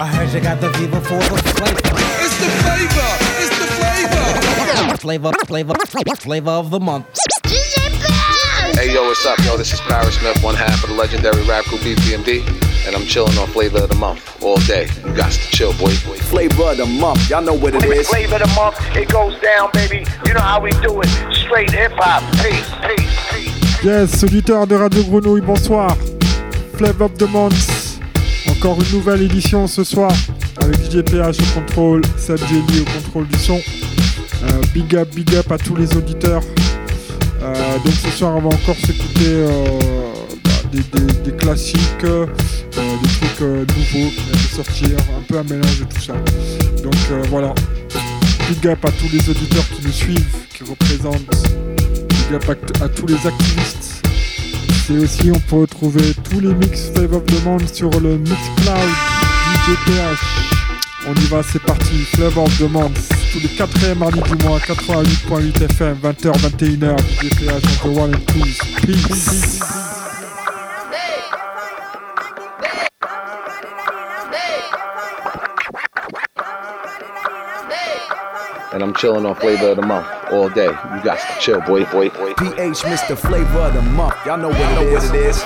I heard you got the fever for the flavor. It's the flavor. It's the flavor. Flavor, flavor, flavor of the month. Hey yo, what's up, yo? This is Parrish Smith, one half of the legendary rap group EPMD, and I'm chilling on Flavor of the Month all day. You got to chill, boy. Flavor of the month, y'all know what it is. Flavor of the month, it goes down, baby. You know how we do it. Straight hip hop. Peace, peace, peace. Yes, auditeur de Radio Grenouille, bonsoir. Flavor of the Month. Encore une nouvelle édition ce soir avec DJ PH au contrôle, Seb au contrôle du son. Euh, big up, big up à tous les auditeurs. Euh, donc ce soir, on va encore s'écouter euh, bah, des, classiques, euh, des trucs nouveaux qui viennent de sortir, un peu un mélange de tout ça. Donc voilà. Big up à tous les auditeurs qui nous suivent, qui représentent. Big up à, à tous les activistes. Et aussi, on peut retrouver tous les mix Fave of the Month sur le Mixcloud DJ PH. On y va, c'est parti. Flavor of the Month, tous les 4e mardis du mois, 88.8 FM, 20h, 21h, DJ PH, on the one and two. Peace. And I'm chilling on Flavor of the all day. You got to chill, boy, boy, boy. PH Mr. Flavor of the month, y'all know what it is.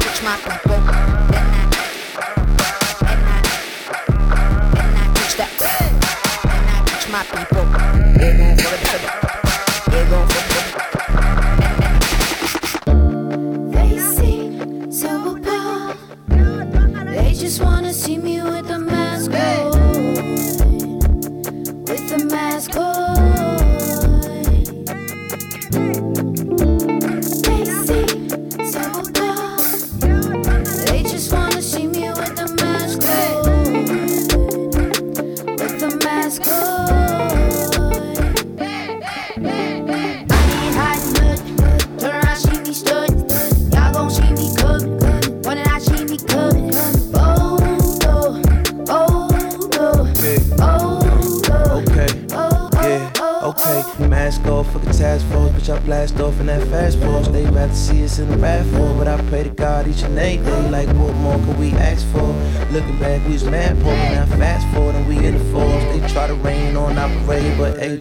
Touch my people. Touch that. Touch. They gon' for the They gon' for They see silver power. They just wanna see me with the on.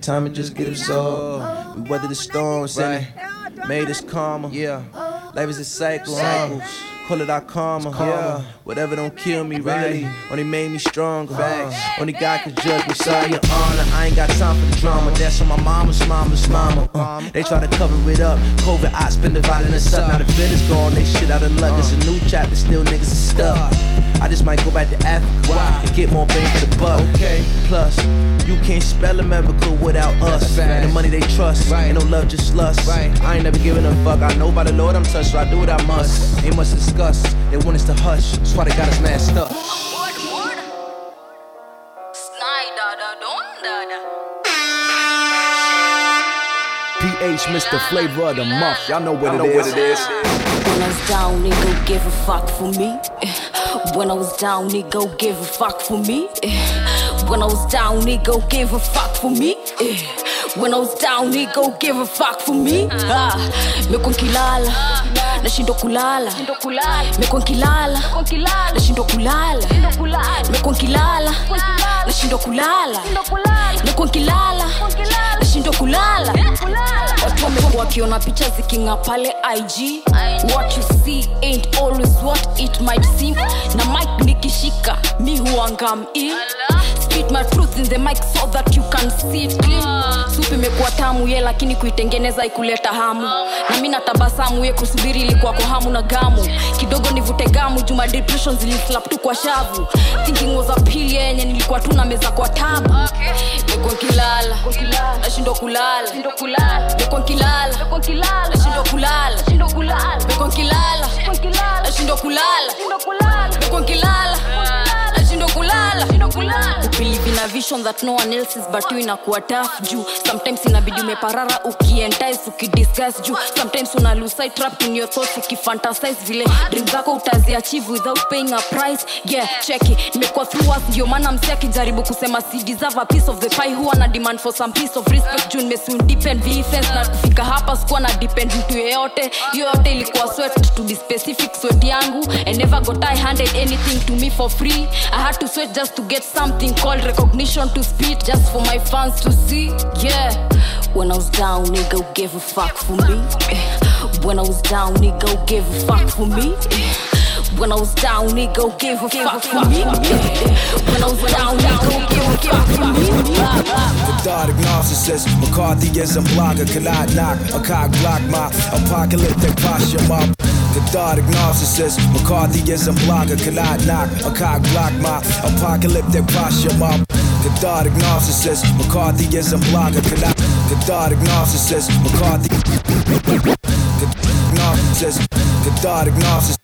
Time it just get absorbed. We weather the storms and it made us calmer. Yeah, life is a cycle. Cycles. Call it our karma, yeah. Whatever don't kill me, really. Only made me stronger. Only God can judge me, sorry, your honor. I ain't got time for the drama. That's on my mama's mama's mama. Uh, they try to cover it up. COVID, I spend dividing us up. Now the fit is gone, they shit out of luck. It's a new chapter, still niggas is stuck. I just might go back to Africa and get more bang for the buck. Okay. Plus, you can't spell America without us. And the money they trust, ain't no love, just lust. I ain't never giving a fuck. I know by the Lord I'm touched, so I do what I must. Ain't much to discuss. They want us to hush, that's why they got us masked up. PH Mr. Flavor of the month, y'all know what it is. When I was down, nigga, give a fuck for me. When I was down, nigga, give a fuck for me. Eh. When I was down, nigga, give a fuck for me. Eh. When I was down, nigga, give a fuck for me. Ah, meko nkilala, nashindwa kulala. Meko nkilala, nashindwa kulala. Meko nkilala, nashindwa kulala. Meko nkilala, nashindwa kulala. Picha zikinga pale IG. What you see ain't always what it might seem. Na mic nikishika, mi huangam. Spit my truth in the mic so that you can see it clean. Supu imekuwa tamu ye, lakini kuitengeneza ikuleta hamu. Na mi natabasamu ye, kusubiri ilikuwa kwa hamu na gamu. Kidogo nivute gamu, juma depression zilislap tu kwa shavu. Thinking was a pill yenye nilikuwa tu na meza kwa tabu. Niko nkilala, nashindwa kulala. Niko nkilala, nashindwa kulala. Niko nkilala, nashindwa kulala. Niko nkilala, kulala. Believe in a vision that no one else is but you sometimes sometimes una trapped in your thoughts vile zako without paying a price. Yeah through us akijaribu kusema si deserve a piece of the pie. Demand for some piece of respect depend na kufika hapa sikuwa na depend mtu yeyote. Yote ilikuwa sweat to be specific yangu. And never got I handed anything to me for free. I had to sweat just to get something called recognition to speed just for my fans to see yeah when I was down nigga give a fuck for me when I was down nigga give a fuck for me when I was down, nigga, give a fuck for me. When I was down, nigga, give a fuck for me. Cathartic narcissist, McCarthy is a blogger, cannot knock a cock block my apocalyptic posture. My cathartic narcissist, McCarthy is a blogger, cannot knock a cock block my apocalyptic posture. My cathartic narcissist, McCarthy is a blogger, cannot cathartic narcissist, McCarthy. Narcissist, cathartic narcissist,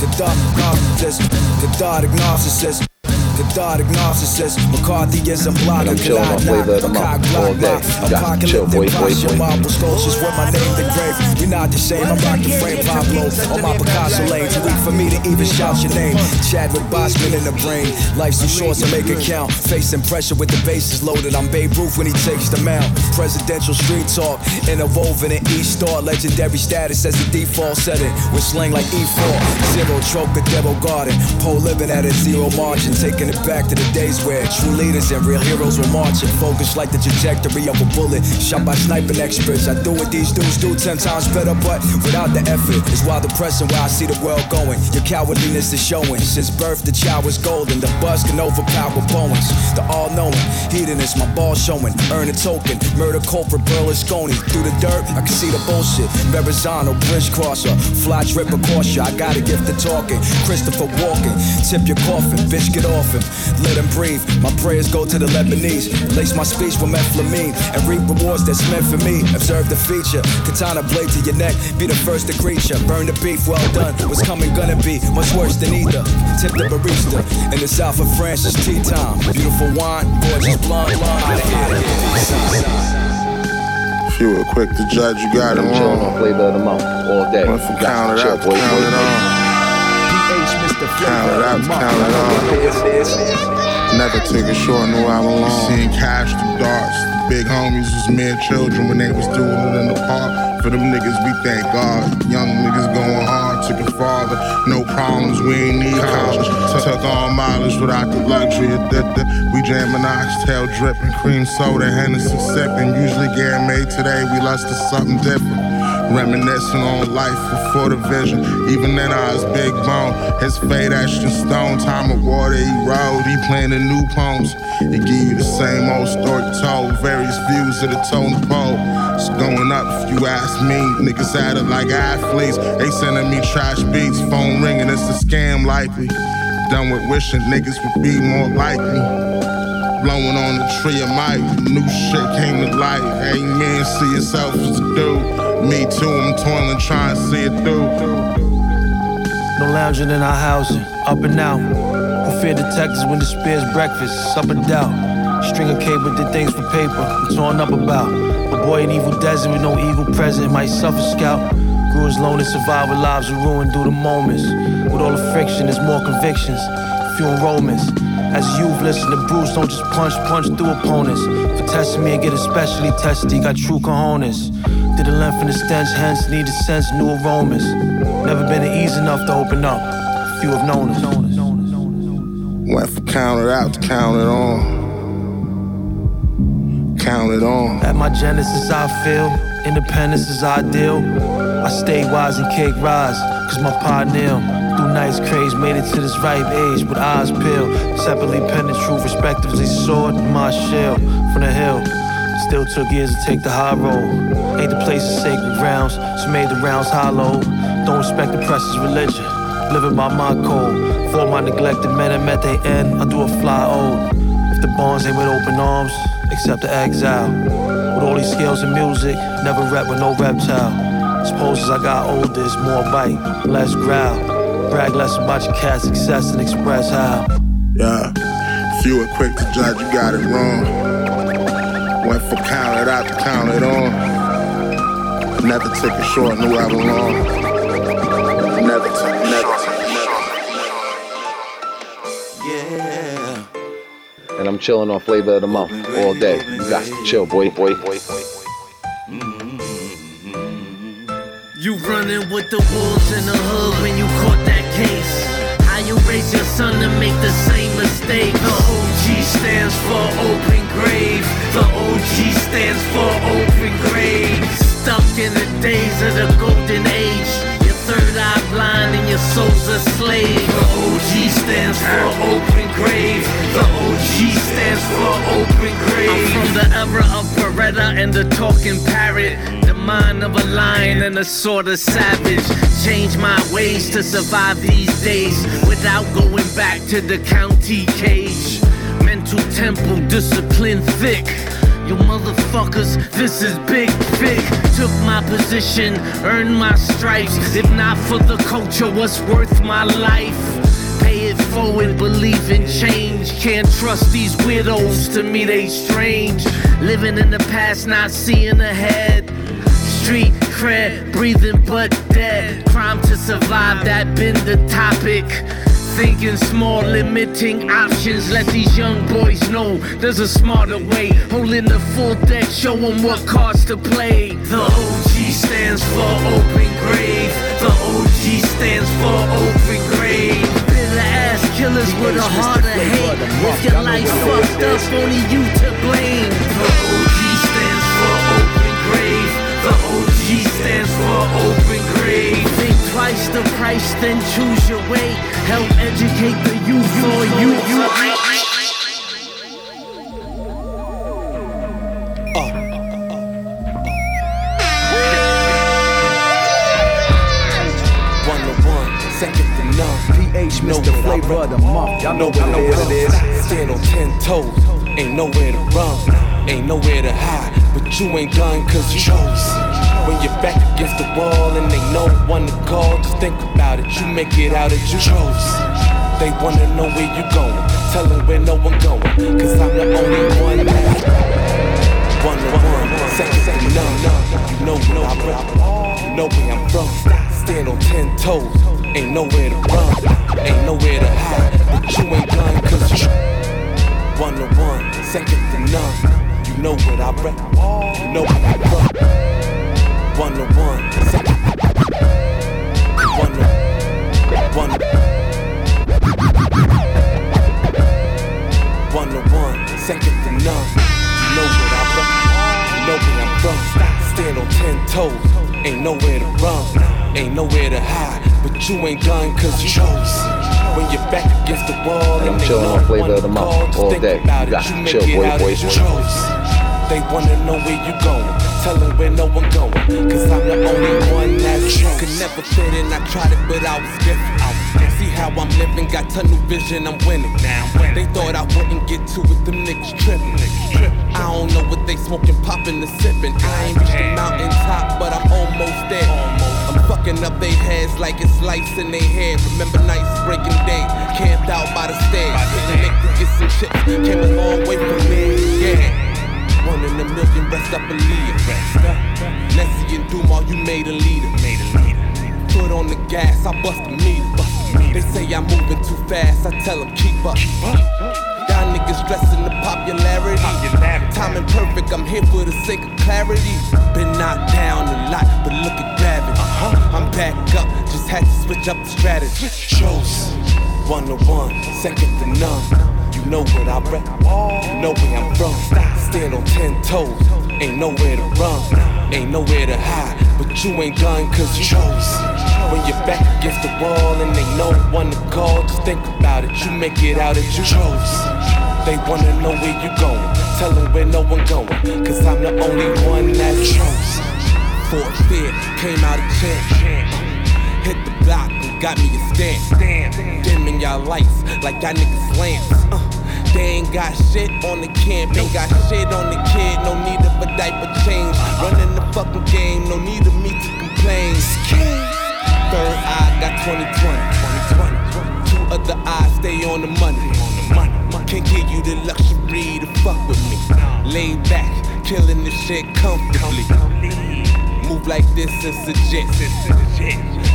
cathartic narcissist, cathartic narcissist. Cathartic narcissist, McCarthyism blogger, I'm chilling on flavor of the month all day. You got to chill, boy, boy, boy. Marble sculptures with my name engraved. We not the same, I'm rocking frame Pablo on my Picasso lane. Too weak for me to even shout your name. Chadwick Boseman in the brain. Life's too short to make it count. Facing pressure with the bases loaded. I'm Babe Ruth when he takes the mound. Presidential street talk, interwoven in East Star. Legendary status as the default setting. With slang like E4. Zero Trocadero Garden. Pole living at a zero margin. Taking it back to the days where true leaders and real heroes were marching. Focused like the trajectory of a bullet. Shot by sniping experts. I do what these dudes do ten times better, but without the effort. it's why depressing where I see the world going. Your cowardliness is showing. Since birth, the child was golden. The buzz can overpower Bowens. The all knowing. Hedonist, my ball showing. Earn a token. Murder culprit, Berlusconi. Through the dirt, I can see the bullshit. Verrazano, bridge crosser. Fly trip, cautious. I got a gift of talking. Christopher Walken. Tip your coffin. Bitch, get off him. Let him breathe. My prayers go to the Lebanese. Lace my speech with methylamine and reap rewards that's meant for me. Observe the feature. Katana blade to your neck. Be the first to greet ya. Burn the beef, well done. What's coming gonna be much worse than either. Tip the barista. In the south of France, it's tea time. Beautiful wine, gorgeous blonde, blonde. Out of here. If you were quick to judge, you got it wrong. on flavor of the month all day. Went from You got count to it chill, out to boy, count boy, it boy. on. PH, Mr. Count it out count it on. Never took it short, knew I belonged. Seeing cash through darts. The big homies was mere children when they was doing it in the park. For them niggas, we thank God. Young niggas going hard, took it farther. No problems, we ain't need college. Took all mileage without the luxury of the, the We jamming oxtail dripping, cream soda, Hennessy sipping. Usually getting made today, we lust to something different. Reminiscing on life before the vision. Even then, I was big bone. His fate etched in stone. Time of water, he rode. He playing the new poems. He give you the same old story told. Various views of the tone pole. It's going up if you ask me. Niggas at it like athletes. They sending me trash beats. Phone ringing, it's a scam likely. Done with wishing niggas would be more like me. Blowing on the tree of might. New shit came to light. Amen. See yourself as a dude. Me too, I'm toiling, trying to see it through. No lounging in our housing, up and out. Who fear detectives when despair's breakfast, up and down. String of cable did things for paper, I'm torn up about. A boy in evil desert with no eagle present might suffer scout. Grew his lonely survival lives are ruined due to moments. With all the friction, there's more convictions, few enrollments. As a youth, listen to Bruce, don't just punch, punch through opponents. For testing me and get especially testy, got true cojones. The length and the stench, hence need to sense new aromas. Never been easy enough to open up. Few have known us. Went from count it out to count it on. Count it on. At my genesis, I feel independence is ideal. I stay wise and cake rise, cause my pioneer through nights craze made it to this ripe age with eyes peeled. Separately penned truth, respectively sword in my shell from the hill. Still took years to take the high road. Ain't the place of sacred grounds, so made the rounds hollow. Don't respect the press's religion, living by my code. For my neglected men that met their end, I do a fly old. If the bonds ain't with open arms, accept the exile. With all these skills and music, never rap with no reptile. Suppose as I got older, it's more bite, less growl. Brag less about your cat success and express how. Yeah. You were quick to judge, you got it wrong. Went for count it out to count it on. Never took it short, knew I belonged. Never took, never took it short. And I'm chilling on flavor of the month all day. You got to chill, boy, boy, boy. You running with the wolves in the hood when you caught that case. You raise your son to make the same mistake? The OG stands for open grave. The OG stands for open grave. Stuck in the days of the golden age. Third eye blind and your soul's a slave. The OG stands for open grave. The OG stands for open grave. I'm from the era of Beretta and the talking parrot. The mind of a lion and a sort of savage. Change my ways to survive these days without going back to the county cage. Mental temple, discipline thick. You motherfuckers, this is big fig. Took my position, earned my stripes. If not for the culture, what's worth my life? Pay it forward, believe in change. Can't trust these widows, to me they strange. Living in the past, not seeing ahead. Street cred, breathing but dead. Crime to survive, that been the topic. Thinking small, limiting options. Let these young boys know there's a smarter way. Holding the full deck, show them what cards to play. The OG stands for open grave. The OG stands for open grave. Bitter ass killers with a heart of hate. If your life fucked up, only you to blame. The OG stands for open grave. The OG stands for open grave. Think twice the price, then choose your way. Help educate the youth for you. One to one, second to none. PH, Mr. Flavor of the Month. Y'all know what it is. Stand on ten toes, ain't nowhere to run, ain't nowhere to hide. But you ain't done cause you chose. When you're back against the wall and they no one to call, just think about it. You make it out as you chose. They wanna know where you going. Tell them where no one going. Cause I'm the only one that. One to one, second to none. You know where I rep, you know where I'm from. Stand on ten toes, ain't nowhere to run, ain't nowhere to hide. But you ain't done cause you one to one, second to none. You know what I rep, you know where I run. One to one. One to one. One to one, second to none. You know what I rep, you know where I'm from. Stand on ten toes, ain't nowhere to run, ain't nowhere to hide. But you ain't done cause you chose. When you're back against the wall I'm chilling on flavor of the month all day. You got chill, boy, boy. They wanna know where you going. Tell them where no one going. Cause I'm the only one that's chose. Could never fit in, I tried it, but I was different. I was different. See how I'm living, got tunnel vision, I'm winning. Now winning. They thought I wouldn't get to it, them niggas tripping. I don't know what they smoking, popping, and sipping. I ain't reached the mountain top, but I'm almost there. I'm fucking up their heads like it's lights in their head. Remember nights breaking day, camped out by the stairs. Nick to get some chips, came a long way from me. Yeah. In a million, rest up and lead. Nessie and Dumas, you made a leader. Foot on the gas, I bust a meter. They say I'm moving too fast, I tell them keep up. Y'all niggas stressing the popularity. Timing perfect, I'm here for the sake of clarity. Been knocked down a lot, but look at gravity. I'm back up, just had to switch up the strategy. To one, second to none. You know what I rep, you know where I'm from. Stand on ten toes, ain't nowhere to run, ain't nowhere to hide. But you ain't done cause you chose. When you're back against the wall and they know one to call, just think about it. You make it out as you chose. They wanna know where you going. Tell them where no one going. Cause I'm the only one that chose. For fear, came out of champ. Hit the block and got me a stand. Dimming y'all lights like y'all niggas lamps. They ain't got shit on the camp, ain't got shit on the kid. No need of a diaper change. Running the fucking game, no need of me to complain. Third eye got 2020. Two other eyes stay on the money. Can't give you the luxury to fuck with me. Lay back, killing this shit comfortably. Move like this since legit.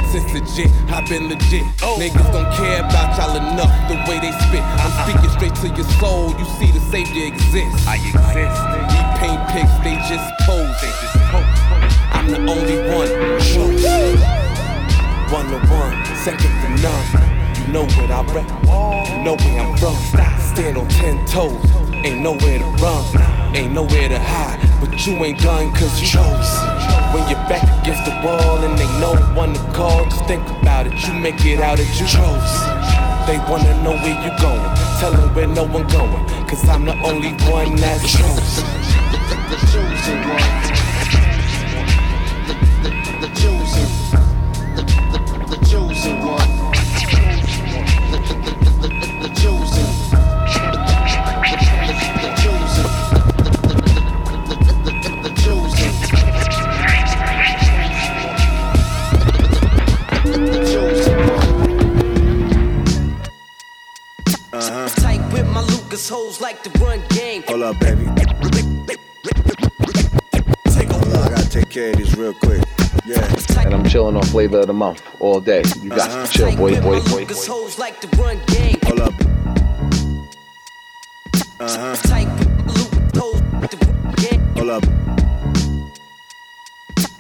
Since legit, I've been legit. Oh. Niggas don't care about y'all enough the way they spit. I'm uh-uh. speaking straight to your soul. You see the savior exists. I exist. These paint pics, they just pose. They just pose. I'm the only one. One to one, second to none. You know what I rap. You know where I'm from. Stand on ten toes. Ain't nowhere to run. Ain't nowhere to hide. But you ain't done cause you chose. When you're back against the wall and ain't no one to call, just think about it. You make it out that you chose. They wanna know where you're going. Tell them where no one going. Cause I'm the only one that's chosen. The chosen one. The chosen. The like to run game. Hold up, baby. Take Hold up, I gotta take care of this real quick. Yeah. And I'm chilling on flavor of the month all day. You got Uh-huh. to chill, boy, boy, boy. Lucas hoes like to run game. Hold up. Tight with my Lucas hoes like to run game. Hold up.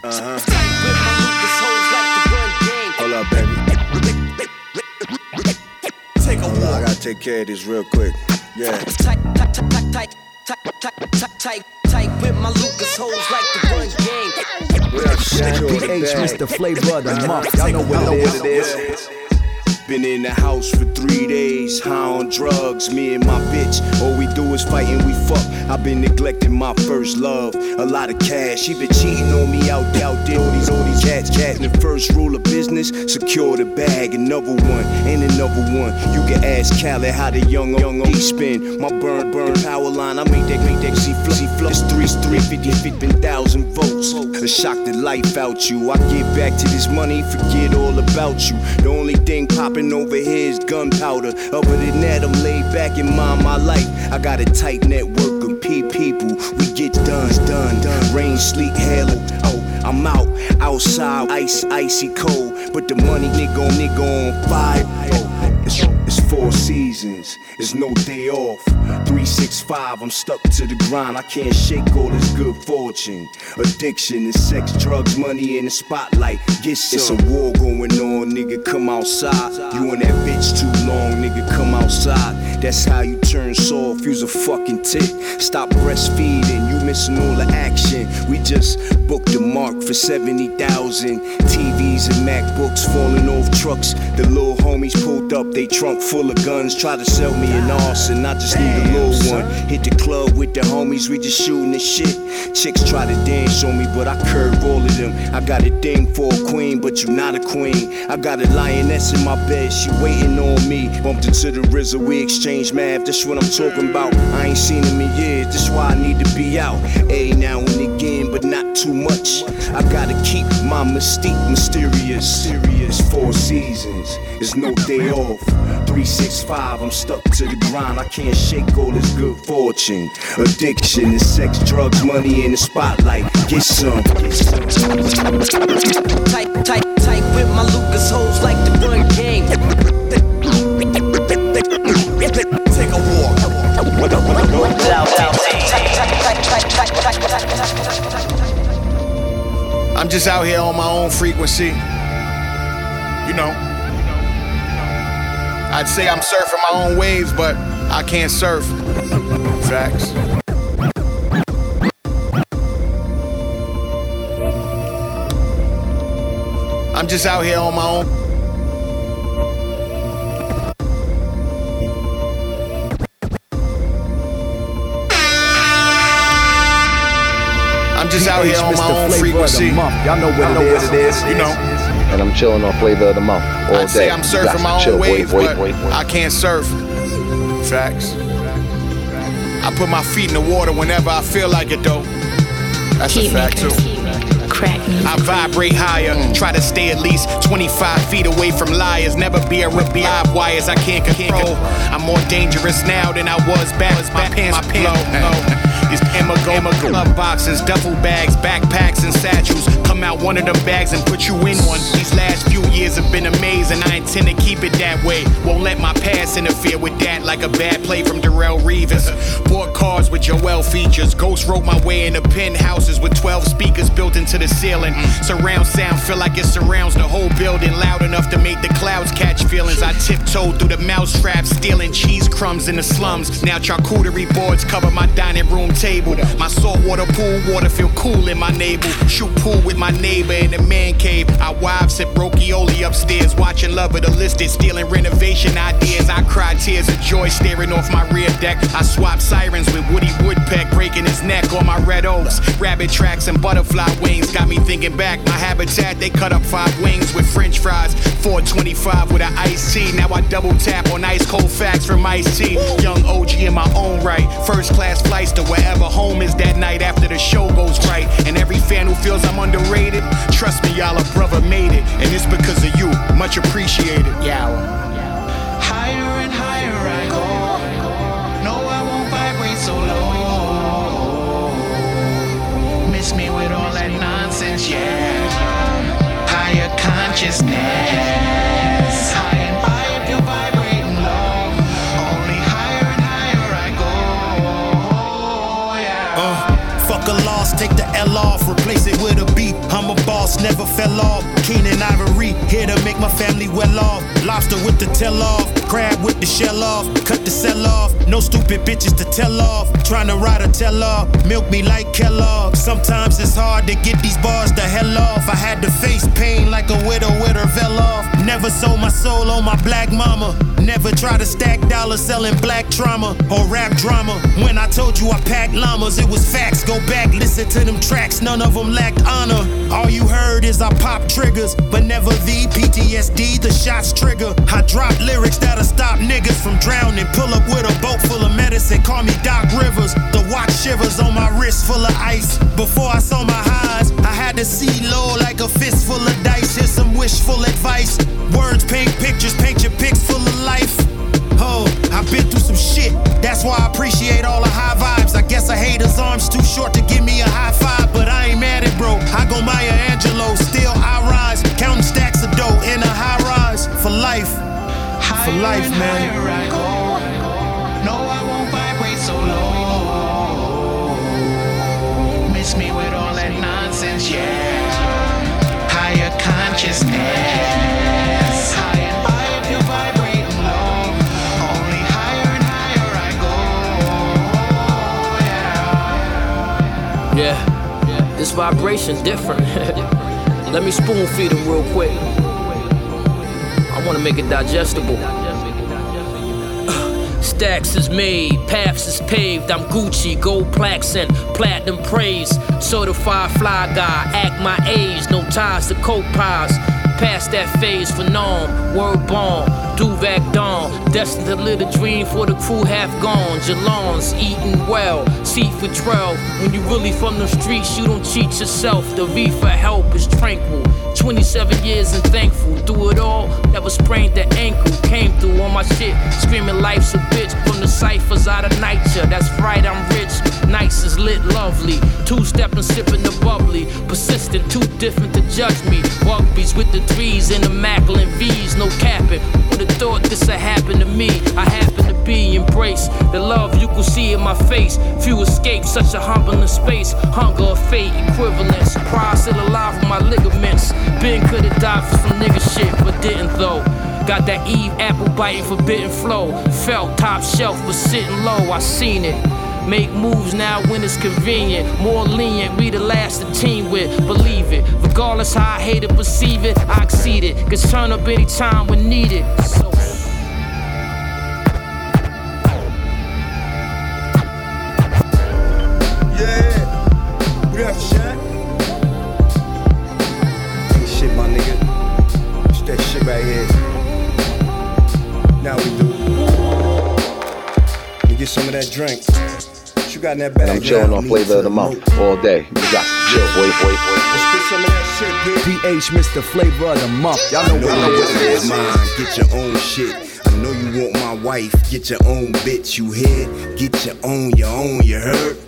Tight with my Lucas hoes like to run game. Hold up, baby. Take a Hold up, I gotta take care of this real quick. Yeah. With my Lucas hoes like the run game. Y'all know it is. Been in the house for three days, high on drugs. Me and my bitch, all we do is fight and we fuck. I've been neglecting my first love, a lot of cash. She been cheating on me out there, out there. All these, all these cats, cats. The first rule of business, secure the bag. Another one, and another one. You can ask Khaled how the young, young OG spin. My burn, burn power line, I make that, make that see flow. See flow. It's three, three, fifty, fifty thousand votes. A shock the life out you. I get back to this money, forget all about you. The only thing popping over here is gunpowder. Other than that, I'm laid back and mind my life. I got a tight network of people. We get done, done, done. Rain, sleet, hail. I'm out, outside, ice, icy cold. But the money, nigga on nigga on fire. Oh, it's, it's four seasons, it's no day off. 365, I'm stuck to the grind. I can't shake all this good fortune. Addiction is sex, drugs, money in the spotlight. Get some. It's a war going on, nigga. Come outside. You and that bitch too long, nigga. Come outside. That's how you turn soft. Use a fucking tick. Stop breastfeeding. You missing all the action. We just booked the mark for 70,000. TVs and MacBooks falling off trucks. The little homies pulled up, they trunk full of guns. Try to sell me an arson. I just need a little one. Hit the club with the homies, we just shooting the shit. Chicks try to dance on me, but I curve all of them. I got a thing for a queen, but you're not a queen. I got a lioness in my bed, she waiting on me. Bumped into the RZA, we exchange math. That's what I'm talking about. I ain't seen him in years, that's why I need to be out. A now and again, but not too much. I gotta keep my mystique mysterious. Serious four seasons, it's no day off. 365, I'm stuck to the grind. I can't shake all this good fortune. Addiction is sex, drugs, money in the spotlight. Get some. Get some. Tight, tight, tight with my Lucas hoes like to run game. Take a walk. I'm just out here on my own frequency. You know. I'd say I'm surfing my own waves, but I can't surf. Facts. I'm just out here on my own. Just out here on my own frequency. Y'all know what it is. You know. And I'm chilling on flavor of the month all I'd day. say I'm You surfing my to chill, own boy, waves, boy, but boy, boy. I can't surf. Facts. I put my feet in the water whenever I feel like it, though. That's a fact too. crack. I vibrate higher, try to stay at least 25 feet away from liars. Never be a rip live wires I can't control. I'm more dangerous now than I was back. My pants, my pants These Emago glove boxes, duffel bags, backpacks, and satchels. Come out one of them bags and put you in one. These last few years have been amazing. I intend to keep it that way. Won't let my past interfere with that like a bad play from Darrelle Revis. Bought cars with Joel features. Ghost wrote my way into penthouses with 12 speakers built into the ceiling. Surround sound feel like it surrounds the whole building, loud enough to make the clouds catch feelings. I tiptoed through the mousetrap, stealing cheese crumbs in the slums. Now charcuterie boards cover my dining room table. My saltwater pool water feel cool in my navel. Shoot pool with my neighbor in the man cave. Our wives sip brokioli upstairs, watching Love It or List It, stealing renovation ideas. I cry tears of joy staring off my rear deck. I swap sirens with Woody Woodpeck, breaking his neck on my red oaks. Rabbit tracks and butterfly wings got me thinking back. My habitat, they cut up five wings with french fries. 425 with an iced tea. Now I double tap on ice cold facts from Ice. Young OG in my own right. First class flights to wherever home is that night after the show goes right. And every fan who feels I'm underrated, trust me, y'all, a brother made it. And it's because of you. Much appreciated. Yeah. Higher and higher I go. No, I won't vibrate so low. Miss me with all that nonsense, yeah. Higher consciousness. L off, replace it with a B. I'm a boss, never fell off. Keenen Ivory, here to make my family well off. Lobster with the tail off, crab with the shell off, cut the cell off. No stupid bitches to tell off. Trying to ride a tell off, milk me like Kellogg. Sometimes it's hard to get these bars the hell off. I had to face pain like a widow with her veil off. Never sold my soul on my black mama. Never try to stack dollars selling black trauma or rap drama. When I told you I packed llamas, it was facts. Go back, listen to them tracks, none of them lacked honor. All you heard is I pop triggers, but never the PTSD, the shots trigger. I drop lyrics that'll stop niggas from drowning. Pull up with a boat full of medicine, call me Doc Rivers. The watch shivers on my wrist full of ice. Before I saw my highs, I had to see low like a fist full of dice. Here's some wishful advice. Words paint pictures, paint your pics full of life. Oh, I've been through some shit. That's why I appreciate all the high vibes. I guess a hater's arm's too short to give me a high five, but I ain't mad at bro. I go Maya Angelou, still I rise, counting stacks of dough in a high rise for life. For life, man. No, I won't vibrate so low. Miss me with all that nonsense, yeah. Higher consciousness. Vibration different. Let me spoon feed him real quick. I wanna make it digestible. Stacks is made, paths is paved. I'm Gucci, gold plaques and platinum praise. Certified fly guy, act my age, no ties to coke pies. Past that phase for norm, word bomb, Duvac Dawn. Destined to live a dream for the crew half gone. Jalons eating well, seat for 12. When you really from the streets, you don't cheat yourself. The V for help is tranquil. 27 years and thankful. Through it all, never sprained the ankle. Came through on my shit, screaming life's a bitch. From the ciphers out of nature, that's right, I'm rich. Nice is lit, lovely. Two stepping, sipping the bubbly. Persistent, too different to judge me. Rugbies with the threes and the Macklin V's, no capping. Would have thought this had happened to me. I happen to be embraced. The love you can see in my face. Few escape such a humbling space. Hunger of fate, equivalence. Pride still alive with my ligaments. Ben could've died for some nigga shit, but didn't though. Got that Eve apple biting forbidden flow. Felt top shelf, but sitting low. I seen it. Make moves now when it's convenient. More lenient, we the last to team with. Believe it. Regardless how I hate it, perceive it, I exceed it. Cause turn up anytime when needed. So Yeah. We have shot. Ain't shit, my nigga. It's that shit right here. Now we do. Let get some of that drink. What you got in that bag? I'm chilling on flavor of the month all day. You got chill, boy, boy, boy. Let's spit some PH, Mr. Flavor of the Month. Y'all know I what it is. Mine, get your own shit. I know you want my wife, get your own bitch. You hear? Get your own, your own. You heard?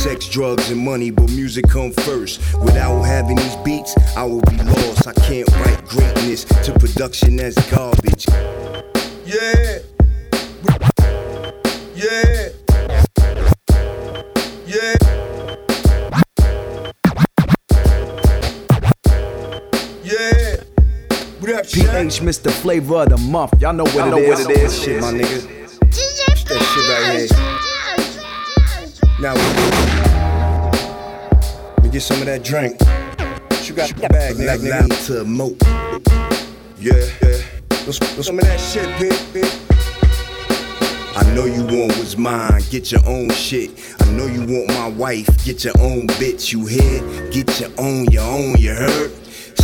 Sex, drugs, and money, but music come first. Without having these beats, I will be lost. I can't write greatness to production that's garbage. Yeah. Yeah. Yeah. Yeah. What up, PH, Mr. Flavor of the Month. Y'all know what I it know is. what it is. Shit, my nigga. It's that shit right here. Now get some of that drink. You got the bag, nigga? Like loud to moat. Yeah, yeah. What's some of that shit, bitch, pig? I know you want what's mine, get your own shit. I know you want my wife, get your own bitch. You hear? Get your own, your own, you heard?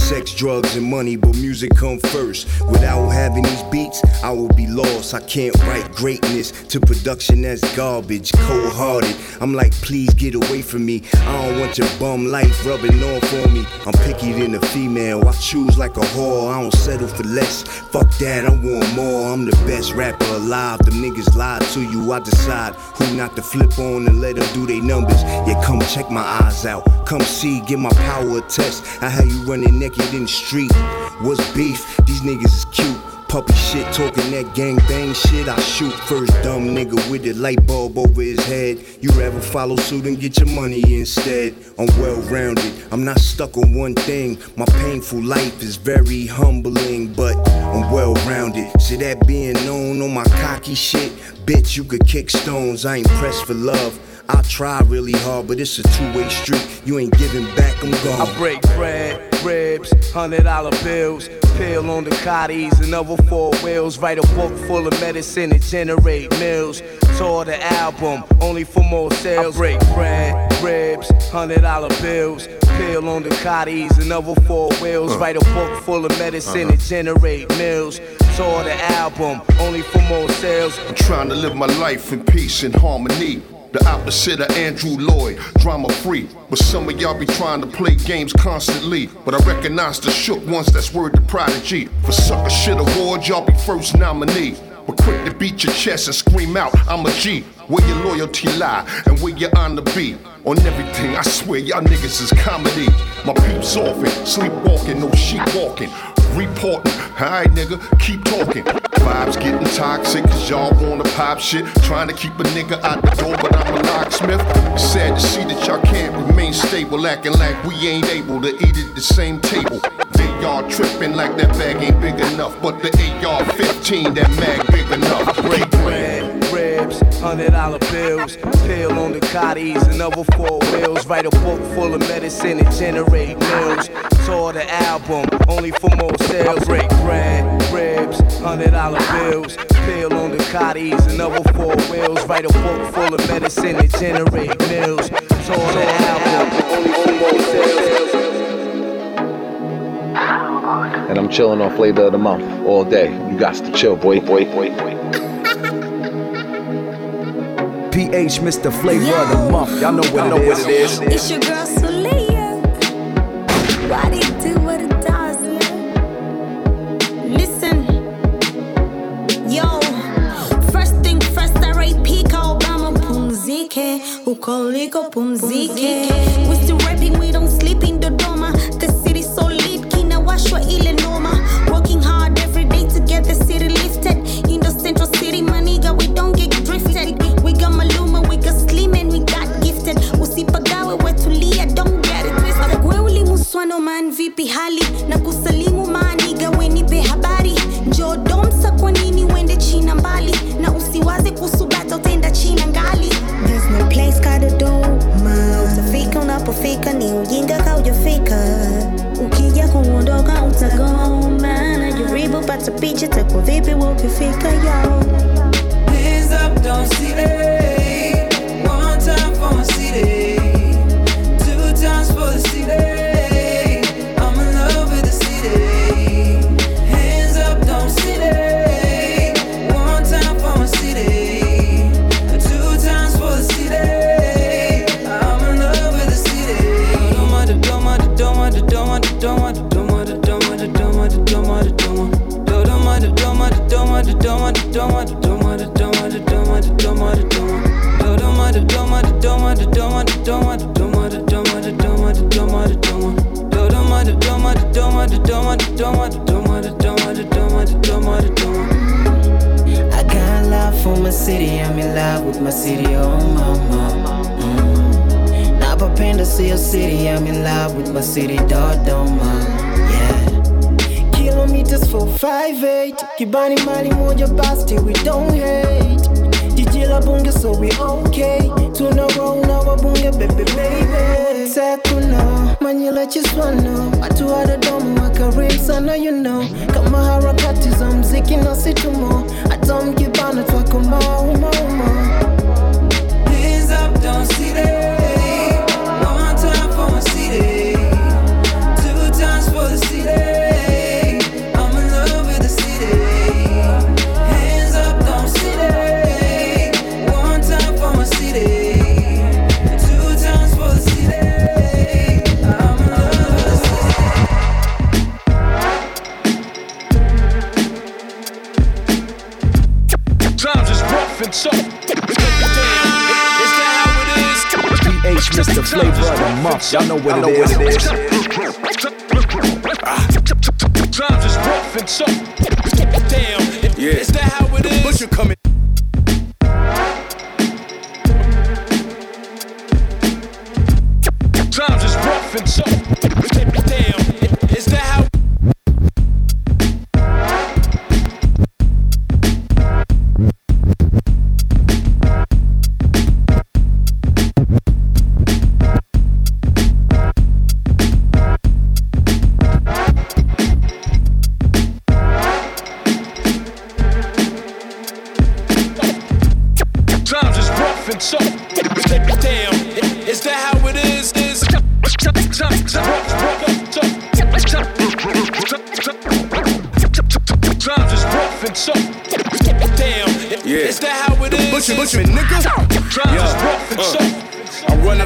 Sex, drugs, and money, but music come first. Without having these beats, I will be lost. I can't write greatness to production that's garbage, cold hearted. I'm like, please get away from me. I don't want your bum life rubbing on me. I'm picky than a female, I choose like a whore. I don't settle for less. Fuck that, I want more. I'm the best rapper alive. The niggas lie to you. I decide who not to flip on and let them do their numbers. Yeah, come check my eyes out. Come see, get my power test. I had you running naked in the street. What's beef? These niggas is cute. Puppy shit, talking that gang bang shit. I shoot first dumb nigga with the light bulb over his head. You rather follow suit and get your money instead. I'm well rounded, I'm not stuck on one thing. My painful life is very humbling, but I'm well rounded. See that being known on my cocky shit? Bitch, you could kick stones, I ain't pressed for love. I try really hard, but it's a two-way street. You ain't giving back, I'm gone. I break bread, ribs, hundred dollar bills, pill on the cotties another four wheels. Write a book full of medicine and generate meals. Tour the album, only for more sales. I break bread, ribs, hundred dollar bills, pill on the cotties another four wheels. Write a book full of medicine and uh-huh. generate meals. Tour the album, only for more sales. I'm trying to live my life in peace and harmony. The opposite of Andrew Lloyd, drama free. But some of y'all be trying to play games constantly. But I recognize the shook ones that's word to prodigy. For sucker shit awards, y'all be first nominee. But quick to beat your chest and scream out, I'm a G. Where your loyalty lie and where your honor be. On everything, I swear y'all niggas is comedy. My peeps often, sleepwalking, no sheep walking. Reporting, alright nigga, keep talking. Vibes getting toxic, cause y'all wanna pop shit. Trying to keep a nigga out the door, but I'm a locksmith. Sad to see that y'all can't remain stable, acting like we ain't able to eat at the same table. They y'all tripping like that bag ain't big enough, but the AR 15, that mag big enough. Break bread, ribs, hundred dollar bills, pill on the cotties another four wheels. Write a book full of medicine and generate meals. Tour the album, only for more sales. I break bread, ribs, hundred dollar bills, pill on the cotties another four wheels. Write a book full of medicine and generate meals. Tour the album, only for more sales. And I'm chilling on flavor of the month all day. You got to chill, boy, boy, boy, boy. PH, Mr. Flavor of the Month. Y'all know what, know it, what is. it is. It's your girl Soleil. What it do, what it does, yeah. Listen, yo. First thing first, I rate Pika Obama pumzike, ukoliko pumzike. We still rapping, we don't sleep ujinga kaujafika ukija kuondoka utagoma najaribu pata picha takwa vipi ukifika yo Hands up, don't see it. One time for my city. Two times for the city. City, I'm in love with my city, oh mama. Mm. Napapenda sio city, I'm in love with my city, Dodoma. Yeah. Kilometers for 58, kibani mali moja basti, we don't hate. So we okay. Tuna roll na wabunge baby. Tekuna, manyela chiswano. Watu wa Dodoma wakarimu sana you know. Kama harakati za mziki na situmo. Hata mkibana twako mauma uma. Hands up, don't see that. Is rough. Damn, is that how it is? PH Mr. Flavor of the month. Y'all know what it is. Times is rough and tough. Damn, Yeah. is that how it is? Butcher coming. Times is rough and tough.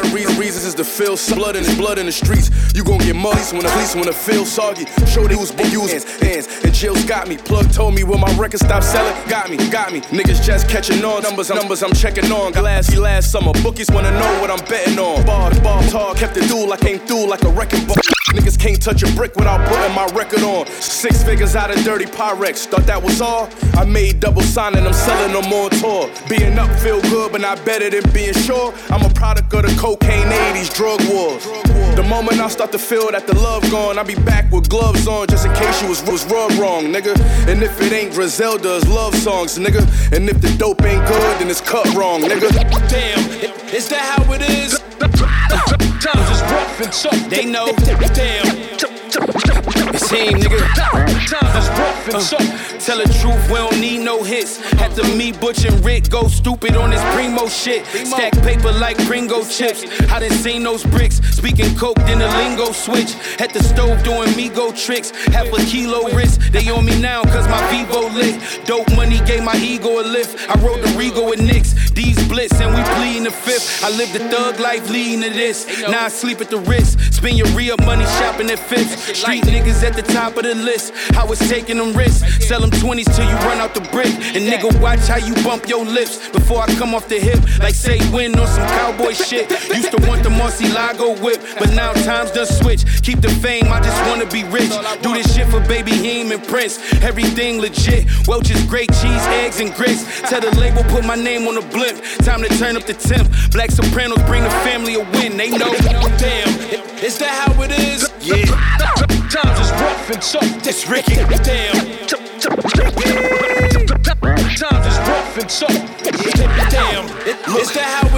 Run of reason, reasons is to feel some blood in his blood in the streets. You gon' get muddy when the police the feel soggy. Show they been using hands and chills got me. Plug told me when my record stopped selling, got me, got me. Niggas just catching on numbers, numbers I'm checking on. Glassy last summer, bookies wanna know what I'm betting on. Bar, bar, talk, kept it dual, I came through like a wrecking ball. Niggas can't touch a brick without putting my record on. Six figures out of dirty Pyrex. Thought that was all? I made double sign and I'm selling them on tour. Being up feel good, but not better than being sure. I'm a product of the cocaine 80s drug wars. The moment I start to feel that the love gone, I be back with gloves on just in case you was, was rubbed wrong, nigga. And if it ain't Griselda's love songs, nigga. And if the dope ain't good, then it's cut wrong, nigga. Damn, is that how it is? Times is rough and tough. They know. Damn. Him, nigga. Is rough and tough. Tell the truth, we don't need no hits. Had to me, Butch and Rick go stupid on this primo shit. Stack paper like Pringo chips. I done seen those bricks. Speaking coke, then the lingo switch. At the stove doing me go tricks. Half a kilo wrist. They on me now cause my Vivo lit. Dope money gave my ego a lift. I rode the Rego with Knicks. These blitz and we pleading the fifth. I live the thug life leading to this. Now I sleep at the Ritz. Spend your real money shopping at Fifth. Street niggas at the top of the list. I was taking them risks. Sell them 20s till you run out the brick. And nigga, watch how you bump your lips before I come off the hip. Like say win on some cowboy shit. Used to want the Lago whip, but now times done switch. Keep the fame, I just wanna be rich. Do this shit for baby Heem and Prince. Everything legit. Welch's great cheese, eggs, and grits. Tell the label, put my name on the blimp. Time to turn up the temp. Black Sopranos bring the family a win. They know. Damn, is that how it is? Yeah. Times is rough and tough. This Ricky. Damn. Times is rough and tough. Damn, is that how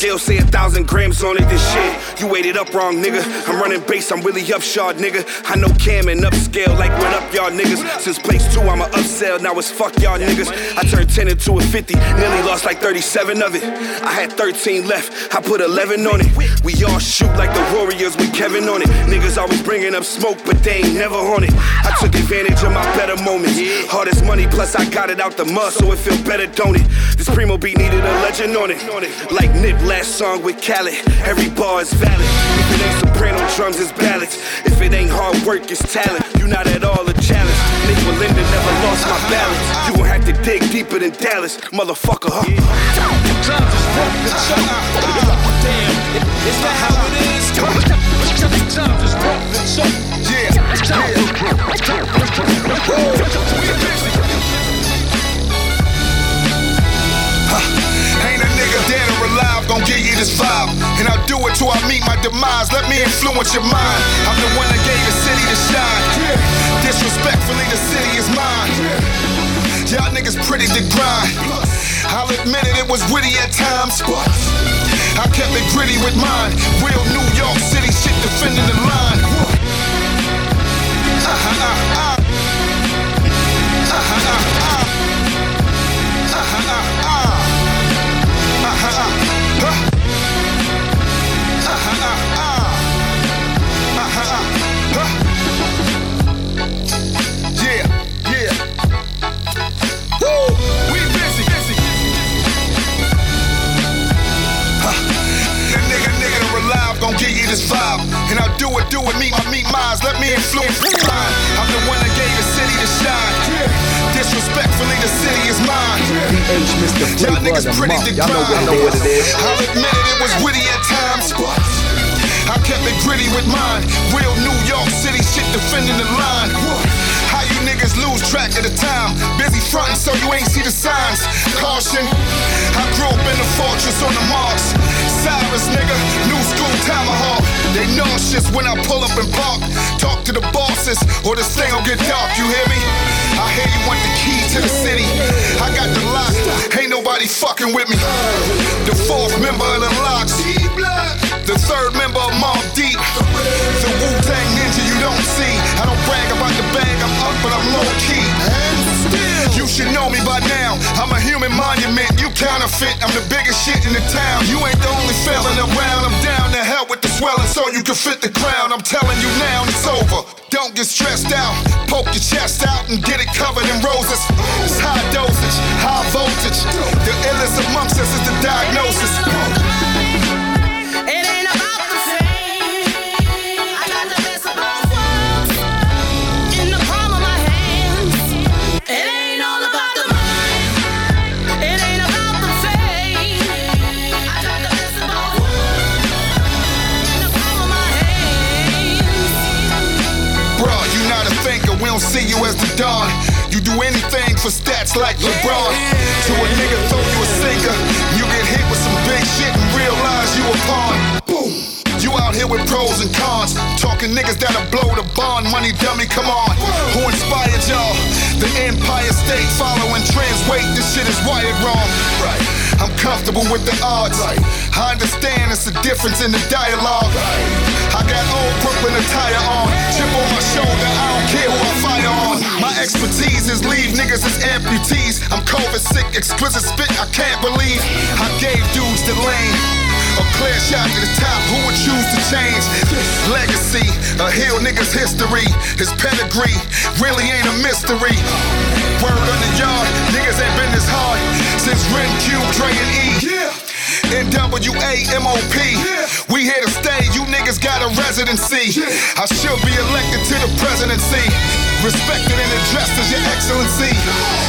it scale say a thousand grams on it, this shit. You weighted up wrong, nigga. I'm running base, I'm really upshot, nigga. I know Cam and upscale, like what up, y'all niggas. Since place two, I'm a upsell, now it's fuck y'all niggas. I turned 10 into a 50, nearly lost like 37 of it. I had 13 left, I put 11 on it. We all shoot like the Warriors with Kevin on it. Niggas always bringing up smoke, but they ain't never on it. I took advantage of my better moments. Hardest money, plus I got it out the mud, so it feel better, don't it? This primo beat needed a legend on it. Like Nip last song with Khaled, every bar is valid. If it ain't soprano drums, it's ballads. If it ain't hard work, it's talent. You not at all a challenge. Nick Melinda never lost my balance. You gon' have to dig deeper than Dallas, motherfucker. Huh? Damn, it's not how it is. Times is rough and Yeah, yeah. If dead or alive, gon' give you this vibe. And I'll do it till I meet my demise. Let me influence your mind. I'm the one that gave the city to shine. Disrespectfully, the city is mine. Y'all niggas pretty to grind. I'll admit it, it was witty at times, but I kept it gritty with mine. Real New York City shit defending the line. Uh, uh, uh, Woo! We busy, busy. Huh. That nigga, nigga, the gon' give you this vibe. And I'll do it, do it, meet my meet minds. Let me influence mine. I'm the one that gave the city to shine. Disrespectfully, the city is mine. PH, Mr. Y'all Flavor niggas pretty month. to Y'all know grind. what, know what it is. I'll admit it, it was witty at times. I kept it gritty with mine. Real New York City shit defending the line. Niggas lose track of the time? Busy frontin' so you ain't see the signs. Caution, I grew up in the fortress on the marks. Cyrus, nigga, new school tomahawk. They nauseous when I pull up and park. Talk to the bosses or this thing will get dark. You hear me? I hear you want the key to the city. I got the lock. Ain't nobody fucking with me. The fourth member of the LOX. The third member of Mobb Deep. The Wu Tang Ninja you don't see. I don't brag about I'm low key. You should know me by now. I'm a human monument. You counterfeit. I'm the biggest shit in the town. You ain't the only felon around. I'm down to hell with the swelling so you can fit the crown. I'm telling you now, it's over. Don't get stressed out. Poke your chest out and get it covered in roses. It's high dosage, high voltage. The illest amongst us is the diagnosis. Don't see you as the dawn. You do anything for stats like LeBron. To a nigga throw you a sinker, you get hit with some big shit and realize you a pawn. Boom. You out here with pros and cons, talking niggas that'll blow the bond. Money dummy, come on. Who inspired y'all? The Empire State following trends. Wait, this shit is wired wrong. Right. I'm comfortable with the odds. I understand it's a difference in the dialogue. I got old Brooklyn attire on. Chip on my shoulder, I don't care who I fire on. My expertise is leave niggas as amputees. I'm COVID sick, exquisite spit, I can't believe. I gave dudes the lane. A clear shot to the top, who would choose to change? Legacy, a hill nigga's history. His pedigree really ain't a mystery. Word on the yard, niggas ain't been this hard since Ren Q, Dre, and E. NWA, MOP. We here to stay, you niggas got a residency. I should be elected to the presidency. Respected and addressed as your excellency.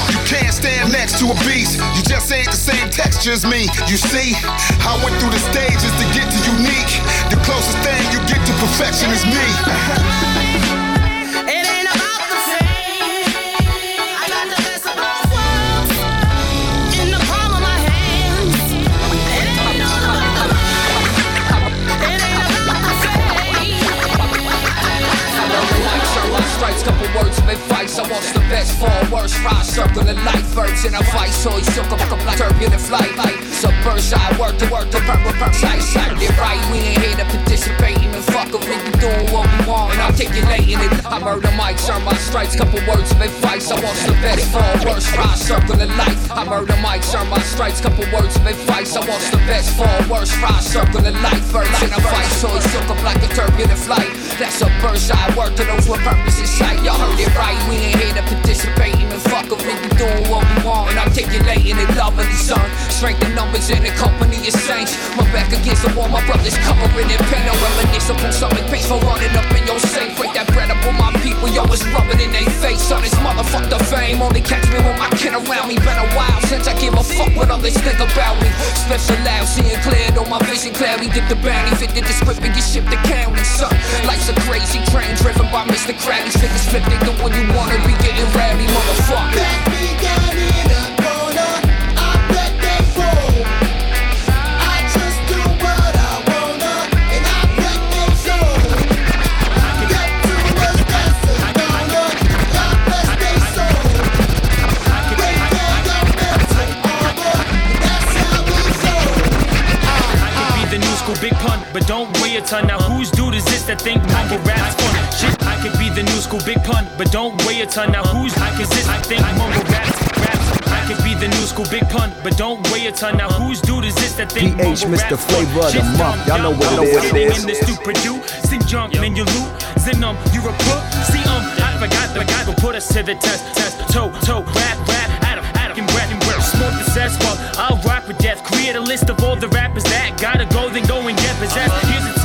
You can't stand next to a beast. You just ain't the same texture as me. You see, I went through the stages to get to unique. The closest thing you get to perfection is me. want best for worse. Ride circle of life, birds in a fight. So he shook up like turbulent flight. Like subverse, I work to work to purple, side, side. Get right, we ain't here to participate. Even fuck if we doing what we want and articulating it. I murder mics, earn my stripes. Couple words of advice. I want the best for worse. Ride circle of life. I murder mics, earn my stripes. Couple words of advice. I want the best for worse. Ride circle of life, birds in a fight. So he shook up like a turbulent flight. That's a burst, I work to those with purpose in sight. Y'all heard it right, we ain't here to participate. Even fuck if we be doing what we want and articulating it lovely, son. Strength in numbers in the company of saints. My back against the wall, my brothers covering in pen. No reminisce upon something for running up in This motherfucker fame, only catch me when my kin around me. Been a while since I give a fuck what others think about me. Special loud, seeing clear, though my vision cloudy. Dip the bounty, fit the script and get shipped to county, son. Life's a crazy train driven by Mr. Crowley's figures flip they when you wanna be getting rowdy, motherfucker. That think mumble rap's fun. Shit, I could be the new school big pun, but don't weigh a ton. Now who's I consist? I think mumble raps, raps. I could be the new school big pun, but don't weigh a ton. Now whose dude is this that think PH, Mr. Flavor of the month. Y'all know what it is. sitting in the stupid you, sing junk, then you loot. Zenum, you a put. See um, I forgot the guy who put us to the test, test. Toe, toe, rap, rap, Adam, Adam, and rap, and rap. Smoke the cess, I'll rock with death. Create a list of all the rappers that gotta go, then go and get possessed. Here's a tip,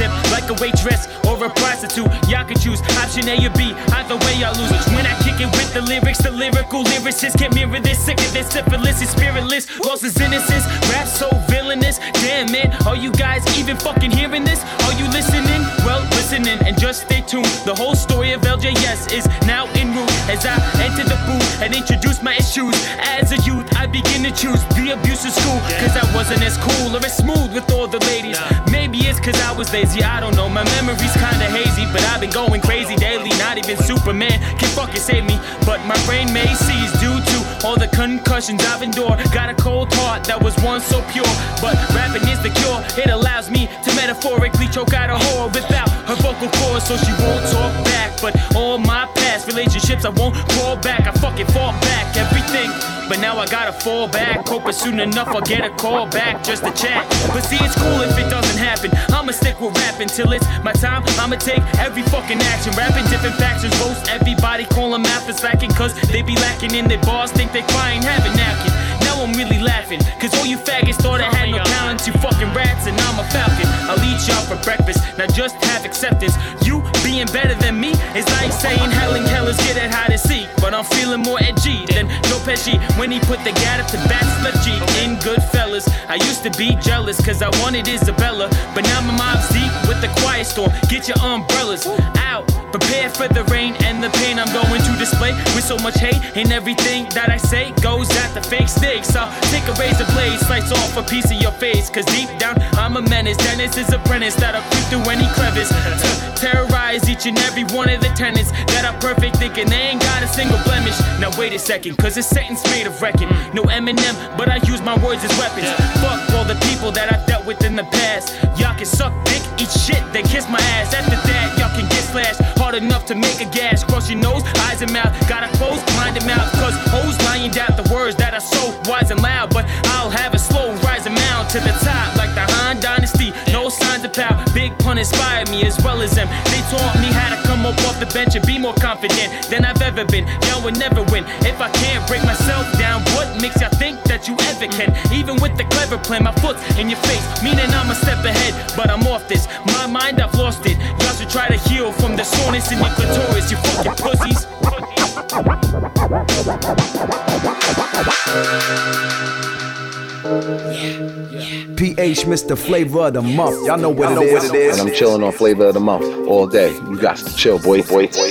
like a waitress or a prostitute. Y'all can choose option A or B. Either way, y'all lose. When I kick it with the lyrics, the lyrical lyricists can't mirror this. Sicker than syphilis, it's spiritless. Lost his innocence. Rap so villainous. Damn man, are you guys even fucking hearing this? Are you listening? Well, listening and just stay tuned. The whole story of LJS is now in route as I enter the booth and introduce my issues. As a youth, I begin to choose the abusive school. Cause I wasn't as cool or as smooth with all the ladies. Maybe it's cause I was lazy, I don't know. My memory's kinda hazy, but I've been going crazy daily. Not even Superman can fucking save me. But my brain may seize due to all the concussions I've endured. Got a cold heart that was once so pure. But rapping is the cure, it allows me to metaphorically choke out a whore without her vocal cords so she won't talk back. But all my past relationships, I won't call back. I fucking fall back, everything. But now I gotta fall back. Hoping soon enough I'll get a call back just to chat. But see, it's cool if it doesn't happen. I'ma stick with rapping till it's my time. I'ma take every fucking action. Rapping different factions, roast everybody, call them for slacking. Cause they be lacking in their bars, think they crying, having napkin. Now I'm really laughing. Cause all you faggots thought I had no talent. You fucking rats, and I'm a falcon. I'll eat y'all for breakfast. Now just have acceptance. You being better than me is like saying Helen Keller's get at hide and seek. But I'm feeling more edgy than Joe Pesci when he put the gat up to bat G in Goodfellas. I used to be jealous cause I wanted Isabella. But now my mom's deep with the quiet storm. Get your umbrellas out. Prepare for the rain and the pain I'm going to display with so much hate and everything that I say goes at the fake stakes. I'll take a razor blade, slice off a piece of your face. Cause deep down, I'm a menace. Dennis is a apprentice that'll creep through any crevice to terrorize each and every one of the tenants that are perfect, thinking they ain't got a single blemish. Now, wait a second, cause it's sentence made of wrecking. No Eminem, but I use my words as weapons. Fuck all the people that I've dealt with in the past. Y'all can suck dick, eat shit, they kiss my ass. After that, y'all can get slashed enough to make a gash. Cross your nose, eyes and mouth. Gotta close, blind and mouth. Cause hoes lying down the words that are so wise and loud. But I'll have a slow rising mound to the top, like the Han Dynasty. No signs of power. Big pun inspired me as well as them. They taught me how to come up off the bench and be more confident than I've ever been. Y'all would never win if I can't break myself down. What makes y'all think that you ever can? Even with the clever plan, my foot's in your face, meaning I'm a step ahead. But I'm off this. My mind, I've lost it. Y'all try to heal from the soreness in your clitoris, you fucking pussies. PH, Mr. Flavor of the month. Y'all know what, I know it, what is. it is. And I'm chilling on flavor of the month all day. You got to chill, boy, boy, boy.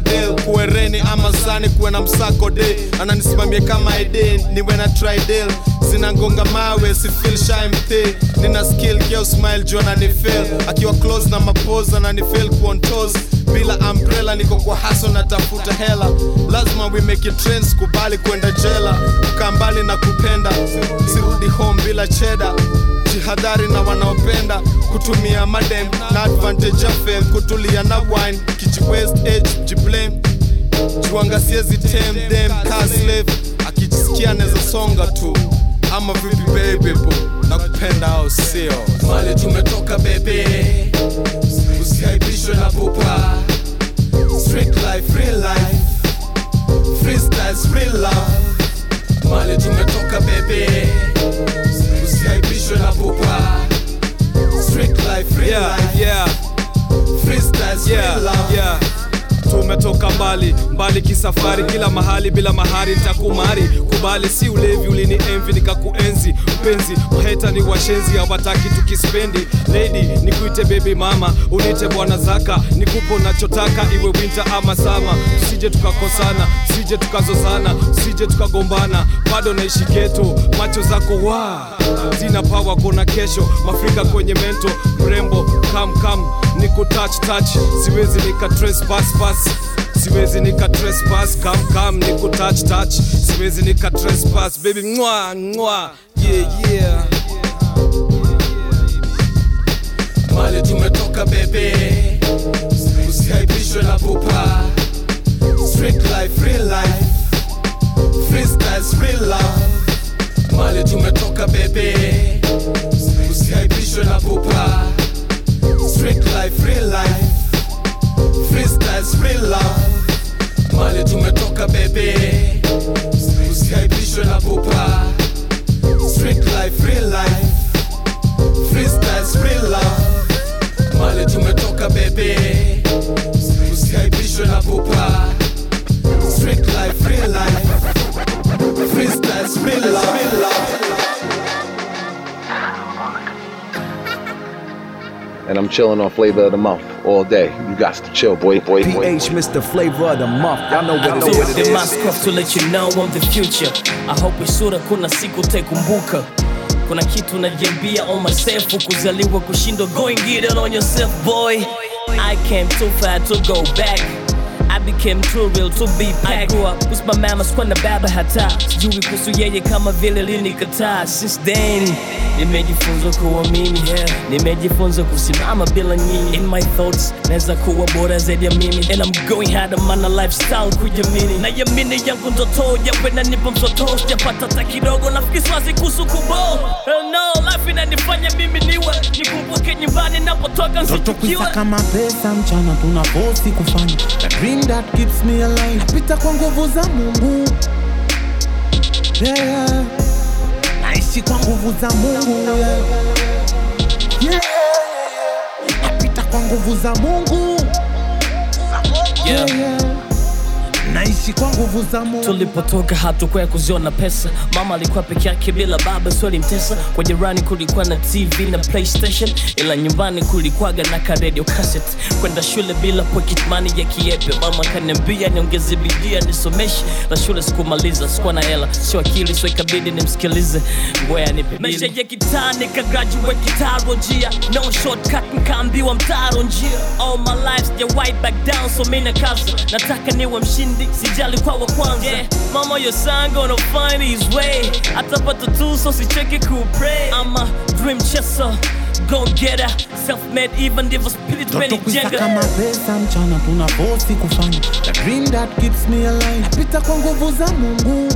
de kuereni ama sani kuwe na msako de. Ananisimamie kama ide niwe na tridel. Zinagonga mawe sifil shaimte nina skill geosmile juu ananifel akiwa close na mapoza ananifel kuontos bila umbrella niko kwa haso natafuta hela. Lazima we make it trends kubali kwenda jela. Kukaa mbali na kupenda sirudi home bila cheda jihadhari na wanaopenda kutumia madem na advantage ya fame. Kutulia na wine kiji west age jiblame juanga siezi tem dem ka slave. Akijisikia neza songa tu. Ama vipi baby bo na kupenda au sio? Mali tumetoka bebe usiaibishwe mbali kisafari kila mahali bila mahari ntakumari kubali si ulevi ulini envi nikakuenzi. Mpenzi mheta ni washenzi hawataki tukispendi. Lady nikuite baby mama unite bwana zaka. Nikupo nachotaka iwe winter ama sama usije tukakosana usije tukazozana usije tukagombana. Bado naishi geto macho zako wa. Zina pawa kona kesho. Mafrika kwenye mento mrembo kam kam niku touch. Touch siwezi nika trespass pass siwezi nika trespass. Come come niku touch touch. Siwezi nika trespass. Baby mwa mwa yeah yeah. Mali tumetoka bebe usihaibishwe na pupa. Street life, real life. Freestyles, real love. Mali tumetoka bebe usihaibishwe na pupa. Street life, real life. Freestyles, real love. Mali tumetoka bebe usiaibishwe na pupa Strict life, real life. Freestyles, real love. Mali tumetoka bebe usiaibishwe na pupa Strict life, real life. Freestyles, real And I'm chilling on flavor of the month all day. You got to chill, boy, boy, boy. boy. PH, Mr. Flavor of the Month. Y'all know what it is. the mask off to let you know I'm the future. I hope sura kuna siku utaikumbuka. Kuna kitu najiambia on myself, kuzaliwa kushindwa, going get it on yourself boy. I came too far to go back. Became too real to be packed. I grew up with my mama sikuwa na baba hata. Sijui kuhusu yeye kama vile linikataa since then nimejifunza mimi. yeah. nimejifunza kusimama bila nyinyi. In my thoughts naweza kuwa bora zaidi ya mimi. And I'm going hard mana lifestyle kujamini na yamini yangu ndoto japo inanipa msoto. Sijapata hata kidogo nafikiri siwazi kuhusu kubo no life inanifanya mimi niwe nikumbuke nyumbani napotoka nsitukiwe nsichukiwe kama pesa mchana tunaposi kufanya The dream that keeps me alive napita kwa nguvu za Mungu yeah. naishi kwa nguvu za Mungu yeah. Yeah. napita kwa nguvu za Mungu Yeah. yeah. Naishi kwa nguvu za Mungu. Tulipotoka hatukuwa kuziona pesa. Mama alikuwa peke yake bila baba swali mtesa kwa jirani kulikuwa na tv na playstation ila nyumbani kulikuwaga na ka radio cassette. Kwenda shule bila pocket money ya kiepe. Mama kaniambia niongeze bidii nisomeshe na shule sikumaliza sikuwa na hela. Sio akili so ikabidi nimsikilize. Ngoya nipe maisha ya kitaa nika graduate kitaro njia. No shortcut nkaambiwa mtaro njia. All my life sijawahi back down so mimi na kaza nataka niwe mshindi sijali kwa wa kwanza. Yeah. mama your son gonna find his way. Atapata tu so sicheke kupray I'm a dream chaser. Go get a self-made even ndivyo spirit menijenga kama pesa mchana tuna tunaposi kufanya. The dream that keeps me alive. Napita kwa nguvu za Mungu.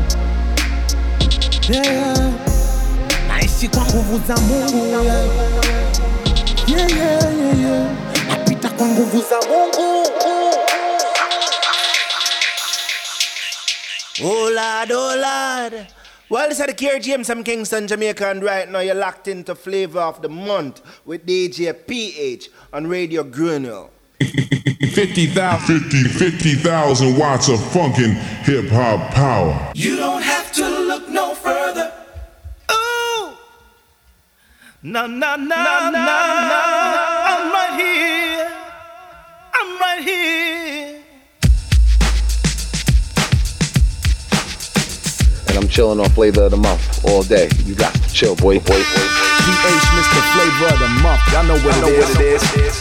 Yeah. naishi kwa nguvu za Mungu yeah. Yeah, yeah, yeah, yeah. napita kwa nguvu za Mungu Lord, oh Lord. Well, this is the Kier James from Kingston, Jamaica, and right now you're locked into Flavor of the Month with DJ PH on Radio Grenouille. 50,000 50, 50,000 watts of funkin' hip hop power. You don't have to look no further. Ooh. No, no, no, no, no. I'm right here. I'm right here. I'm chilling on flavor of the month all day. You got to chill, boy, boy, boy, boy. PH, Mr. Flavor of the Month. Y'all know what, Y'all know it, what is. it is.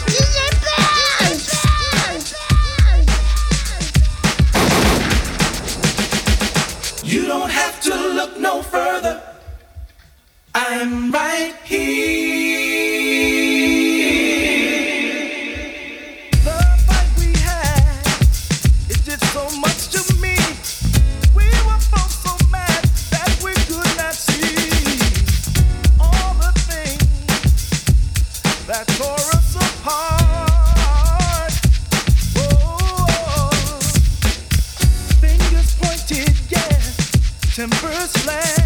You don't have to look no further. I'm right here. first place.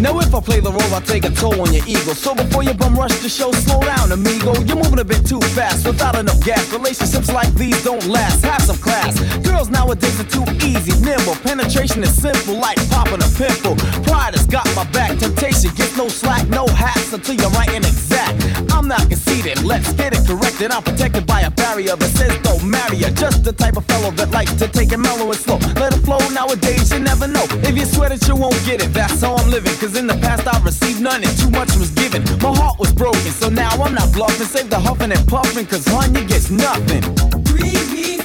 Now if I play the role, I take a toll on your ego. So before you bum rush the show, slow down, amigo. You're moving a bit too fast without enough gas. Relationships like these don't last. Have some class. Girls nowadays are too easy, nimble. Penetration is simple, like popping a pimple. Pride has got my back. Temptation gets no slack, no hats until you're right and exact. I'm not conceited. Let's get it corrected. I'm protected by a barrier that says don't marry her. Just the type of fellow that likes to take it mellow and slow. Let it flow nowadays, you never know. If you swear that you won't get it, that's how I'm living. Cause in the past I received none and too much was given. My heart was broken, so now I'm not bluffing. Save the huffing and puffing, cause honey gets nothing. Free me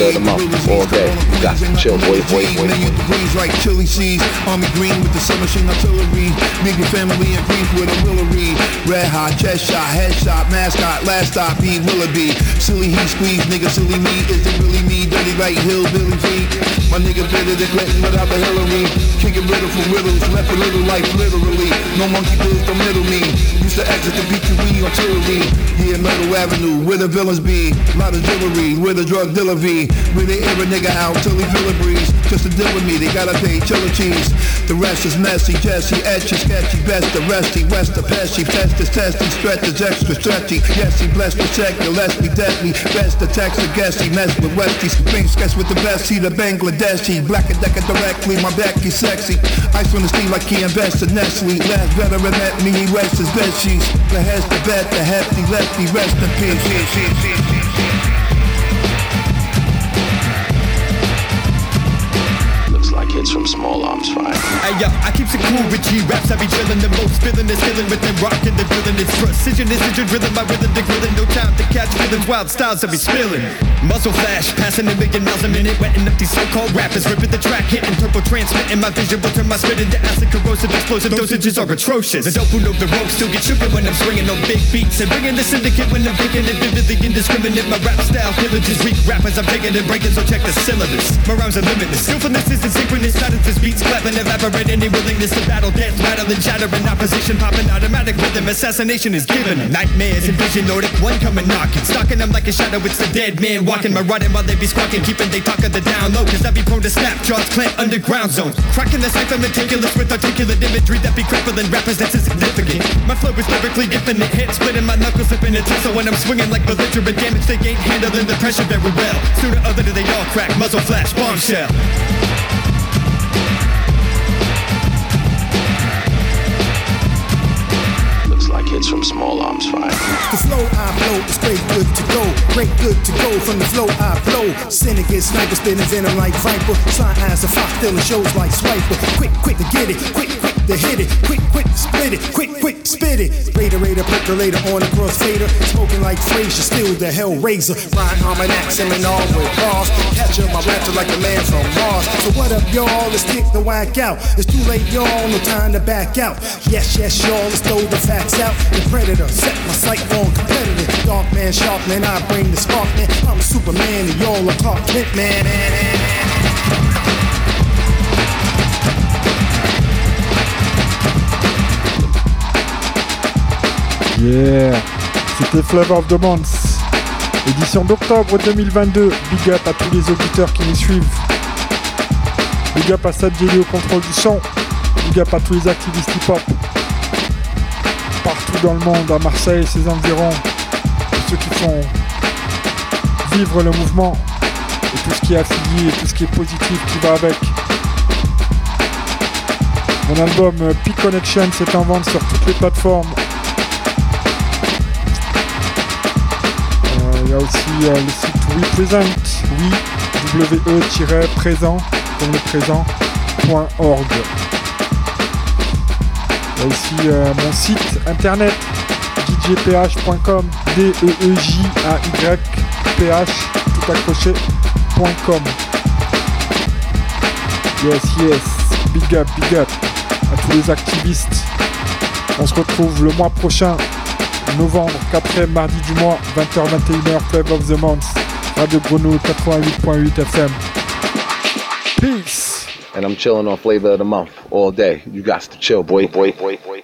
of the month all day. You got to chill, boy, boy, boy. Million degrees like chili seeds. Army green with the submachine artillery. Nigga family in grief with a Willery. Red hot, chest shot, headshot, mascot, last stop, Pete Willoughby. Silly he squeeze, nigga, silly me. Is it really me? Dirty like hillbilly feet. My nigga better than Clinton without the Hillary. Kicking riddle for riddles, left a little life literally. No monkey biz, don't middle me. To exit the BQE artillery. Yeah, Metal Avenue, where the villains be. A lot of jewelry, where the drug dealer be. Where they air a nigga out till he feel a breeze. Just to deal with me, they gotta pay chiller cheese. The rest is messy, Jesse, etchy, sketchy, best, the resty, west, the pesky, test is testy, stretch is extra stretchy. Yes, he blessed the check, the be deadly. Best the the guess, he mess with Westy. Spring sketch with the best, he the Bangladeshi. Black and decker directly, my back, he sexy. Ice on the steam like he invested Nestle. Last veteran at me, he rests his bed sheets. The head's the bet, the hefty, lefty, rest in peace. From small arms fire. Hey yo, I keep it cool with G raps. I be chillin' the most, feeling is feeling with them rockin' the feeling is precision is injured rhythm. My rhythm the grilling, no time to catch feelings. Wild styles I be spilling. Muzzle flash, passing a million miles a minute, wetting up these so-called rappers, ripping the track, hitting turbo transmitting. My vision will turn my spit into acid, corrosive, explosive dosages are atrocious. The dope who know the ropes still get shook when I'm swinging on big beats and bringing the syndicate when I'm picking it vividly indiscriminate. My rap style pillages weak rappers. I'm taking and breaking, so check the syllabus. My rhymes are limitless, skillfulness isn't synchronous. Silence beats clapping, evaporate any willingness to battle, death, rattling, shattering opposition, popping automatic rhythm. Assassination is given. Nightmares and vision, Nordic one coming knocking, stalking them like a shadow. It's the dead man walking, marauding while they be squawking, keeping they talk of the down low. Cause I be prone to snap, jaws clamp underground zones, cracking the cipher meticulous with articulate imagery that be crippling rappers that's insignificant. My flow is perfectly infinite, hit splitting my knuckles, slipping a so when I'm swinging like belligerent damage, they ain't handling the pressure very well. Sooner or later they all crack, muzzle flash, bombshell. From small arms fire. The flow I flow is great good to go. Great good to go from the flow I flow. Syndicate sniper spinning venom like viper. Sly eyes of fox stealing shows like swiper. Quick, quick to get it. Quick, quick to hit it. Quick, quick to split it. Quick, quick spit it. Raider, raider, percolator on the crossfader. Smoking like Frazier, still the hell razor. Ryan Almanac, selling all with bars. Catch up my raptor like a man from Mars. So what up, y'all? Let's kick the whack out. It's too late, y'all. No time to back out. Yes, yes, y'all. Let's throw the facts out. Yeah, c'était Flavor of the Month. Édition d'octobre 2022. Big up à tous les auditeurs qui nous suivent. Big up à Sad au contrôle du son. Big up à tous les activistes hip-hop. Dans le monde, à Marseille ses environs. Ceux qui font vivre le mouvement. Et tout ce qui est affilié et tout ce qui est positif qui va avec. Mon album euh, Peak Connection c'est en vente sur toutes les plateformes. Euh, Il y a aussi euh, le site WePresent, oui, we-présent. Il y a aussi euh, mon site internet djph.com, d e e j a y p h tout accroché.com. Yes, yes, big up, big up à tous les activistes. On se retrouve le mois prochain, novembre, 4e mardi du mois, 20h-21h, Club of the Month, Radio Grenouille 88.8 FM. Peace! And I'm chilling on flavor of the month all day. You got to chill, boy, boy, boy, boy.